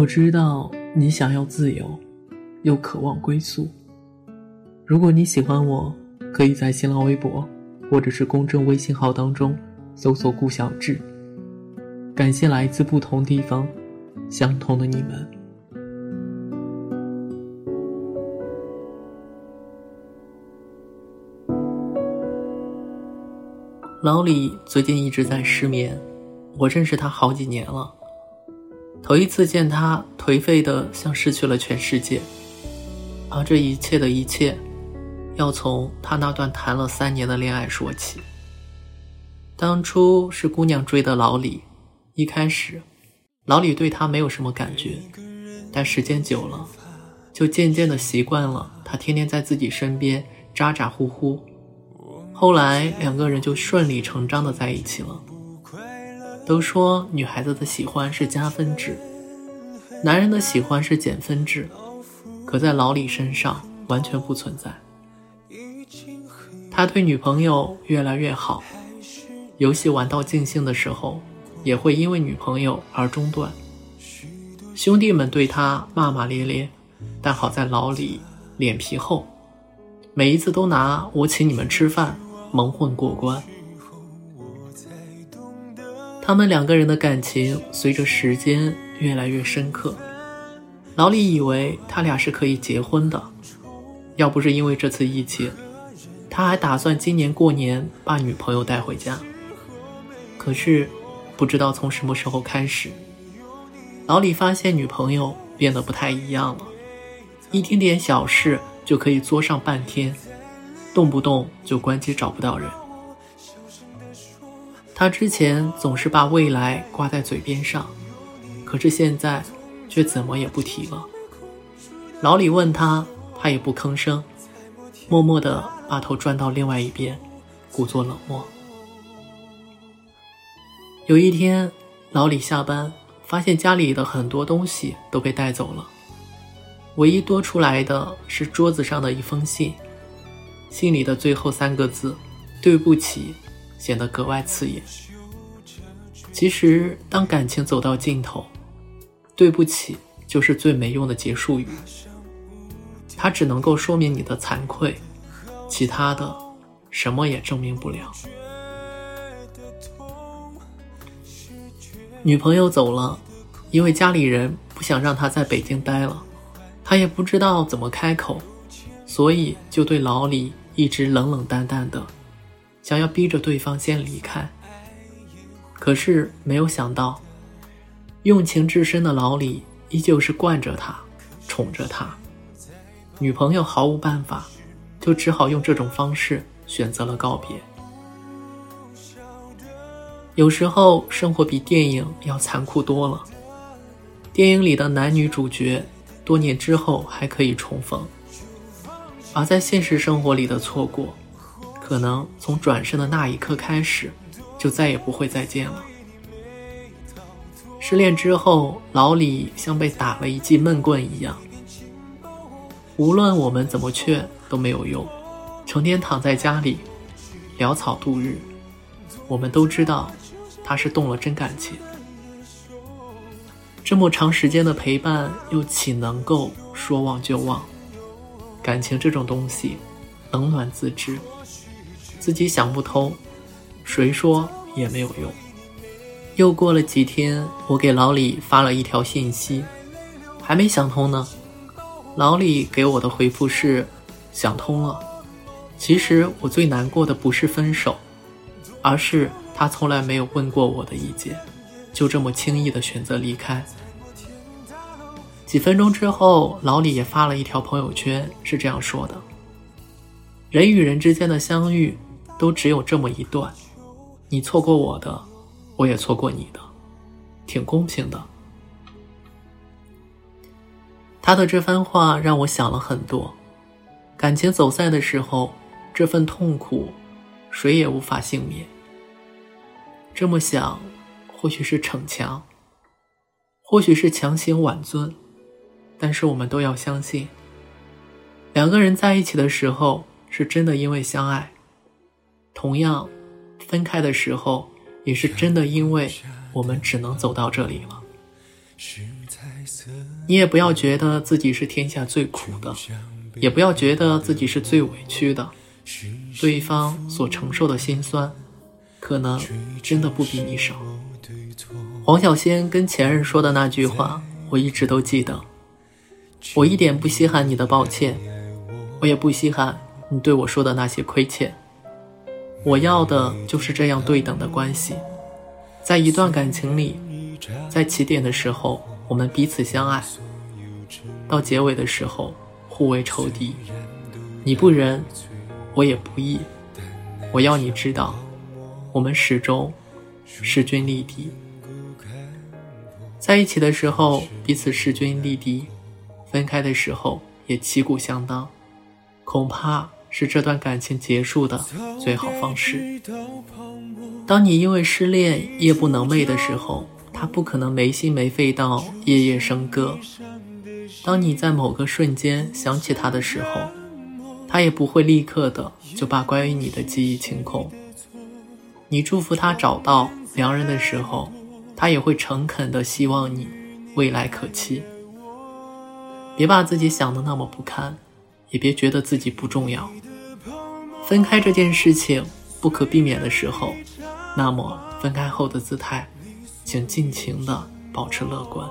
我知道你想要自由，又渴望归宿。如果你喜欢我，可以在新浪微博或者是公众微信号当中搜索“顾小志”。感谢来自不同地方、相同的你们。老李最近一直在失眠，我认识他好几年了。头一次见他，颓废的像失去了全世界。而这一切的一切，要从他那段谈了三年的恋爱说起。当初是姑娘追的老李，一开始，老李对他没有什么感觉，但时间久了，就渐渐的习惯了他天天在自己身边咋咋呼呼。后来两个人就顺理成章的在一起了。都说女孩子的喜欢是加分制，男人的喜欢是减分制，可在老李身上完全不存在。他对女朋友越来越好，游戏玩到尽兴的时候，也会因为女朋友而中断。兄弟们对他骂骂咧咧，但好在老李脸皮厚，每一次都拿我请你们吃饭蒙混过关。他们两个人的感情随着时间越来越深刻。老李以为他俩是可以结婚的，要不是因为这次疫情，他还打算今年过年把女朋友带回家。可是，不知道从什么时候开始，老李发现女朋友变得不太一样了，一丁点小事就可以作上半天，动不动就关机找不到人。他之前总是把未来挂在嘴边上，可是现在却怎么也不提了。老李问他，他也不吭声，默默地把头转到另外一边，故作冷漠。有一天，老李下班发现家里的很多东西都被带走了，唯一多出来的是桌子上的一封信，信里的最后三个字：“对不起。”显得格外刺眼。其实，当感情走到尽头，对不起就是最没用的结束语。它只能够说明你的惭愧，其他的什么也证明不了。女朋友走了，因为家里人不想让他在北京待了，他也不知道怎么开口，所以就对老李一直冷冷淡淡的。想要逼着对方先离开，可是没有想到，用情至深的老李依旧是惯着他，宠着他。女朋友毫无办法，就只好用这种方式选择了告别。有时候生活比电影要残酷多了，电影里的男女主角多年之后还可以重逢，而在现实生活里的错过。可能从转身的那一刻开始，就再也不会再见了。失恋之后，老李像被打了一记闷棍一样，无论我们怎么劝都没有用，成天躺在家里潦草度日。我们都知道，他是动了真感情。这么长时间的陪伴，又岂能够说忘就忘？感情这种东西，冷暖自知。自己想不通，谁说也没有用。又过了几天，我给老李发了一条信息，还没想通呢。老李给我的回复是：想通了。其实我最难过的不是分手，而是他从来没有问过我的意见，就这么轻易的选择离开。几分钟之后，老李也发了一条朋友圈，是这样说的：人与人之间的相遇。都只有这么一段，你错过我的，我也错过你的，挺公平的。他的这番话让我想了很多，感情走散的时候，这份痛苦，谁也无法幸免。这么想，或许是逞强，或许是强行挽尊，但是我们都要相信，两个人在一起的时候，是真的因为相爱。同样，分开的时候也是真的，因为我们只能走到这里了。你也不要觉得自己是天下最苦的，也不要觉得自己是最委屈的。对方所承受的心酸，可能真的不比你少。黄小仙跟前任说的那句话，我一直都记得。我一点不稀罕你的抱歉，我也不稀罕你对我说的那些亏欠。我要的就是这样对等的关系，在一段感情里，在起点的时候。我们彼此相爱，到结尾的时候互为仇敌。你不仁，我也不义。我要你知道，我们始终势均力敌。在一起的时候彼此势均力敌，分开的时候也旗鼓相当，恐怕是这段感情结束的最好方式。当你因为失恋夜不能寐的时候。他不可能没心没肺到夜夜笙歌。当你在某个瞬间想起他的时候，他也不会立刻的就把关于你的记忆清空。你祝福他找到良人的时候，他也会诚恳的希望你未来可期。别把自己想的那么不堪，也别觉得自己不重要。分开这件事情不可避免的时候，那么分开后的姿态。请尽情的保持乐观。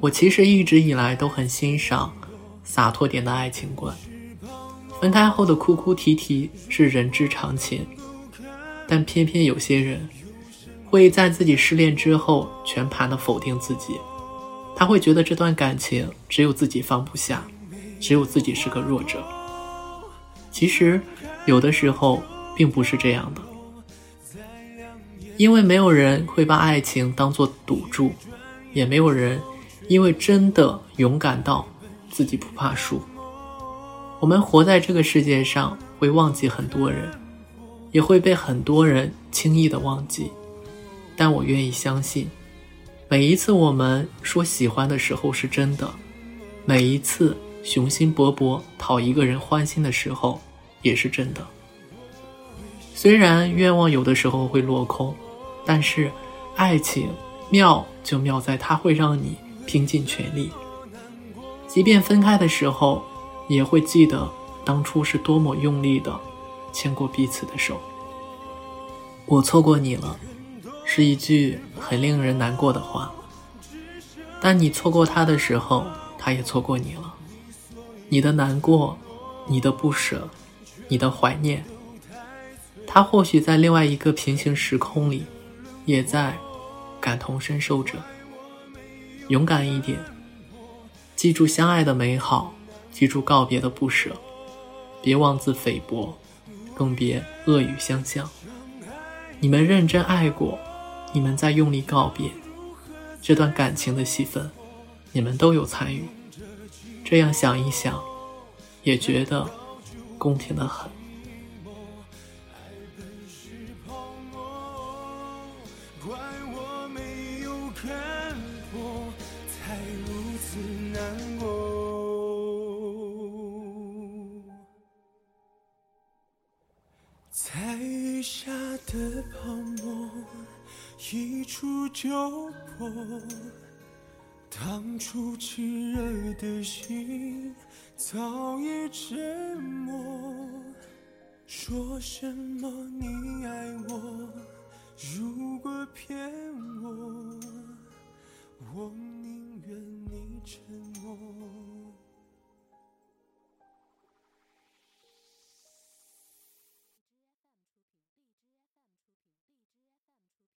我其实一直以来都很欣赏洒脱点的爱情观。分开后的哭哭啼啼是人之常情，但偏偏有些人会在自己失恋之后全盘的否定自己。他会觉得这段感情只有自己放不下，只有自己是个弱者。其实有的时候并不是这样的。因为没有人会把爱情当作赌注，也没有人因为真的勇敢到自己不怕输。我们活在这个世界上，会忘记很多人，也会被很多人轻易的忘记。但我愿意相信，每一次我们说喜欢的时候是真的，每一次雄心勃勃讨一个人欢心的时候也是真的。虽然愿望有的时候会落空。但是，爱情妙就妙在它会让你拼尽全力，即便分开的时候，也会记得当初是多么用力的牵过彼此的手。我错过你了，是一句很令人难过的话。但你错过他的时候，他也错过你了。你的难过，你的不舍，你的怀念，他或许在另外一个平行时空里。也在感同身受着，勇敢一点，记住相爱的美好，记住告别的不舍，别妄自菲薄，更别恶语相向。你们认真爱过，你们在用力告别，这段感情的戏份，你们都有参与。这样想一想，也觉得公平的很。在雨下的泡沫一触就破，当初炽热的心早已沉默。说什么你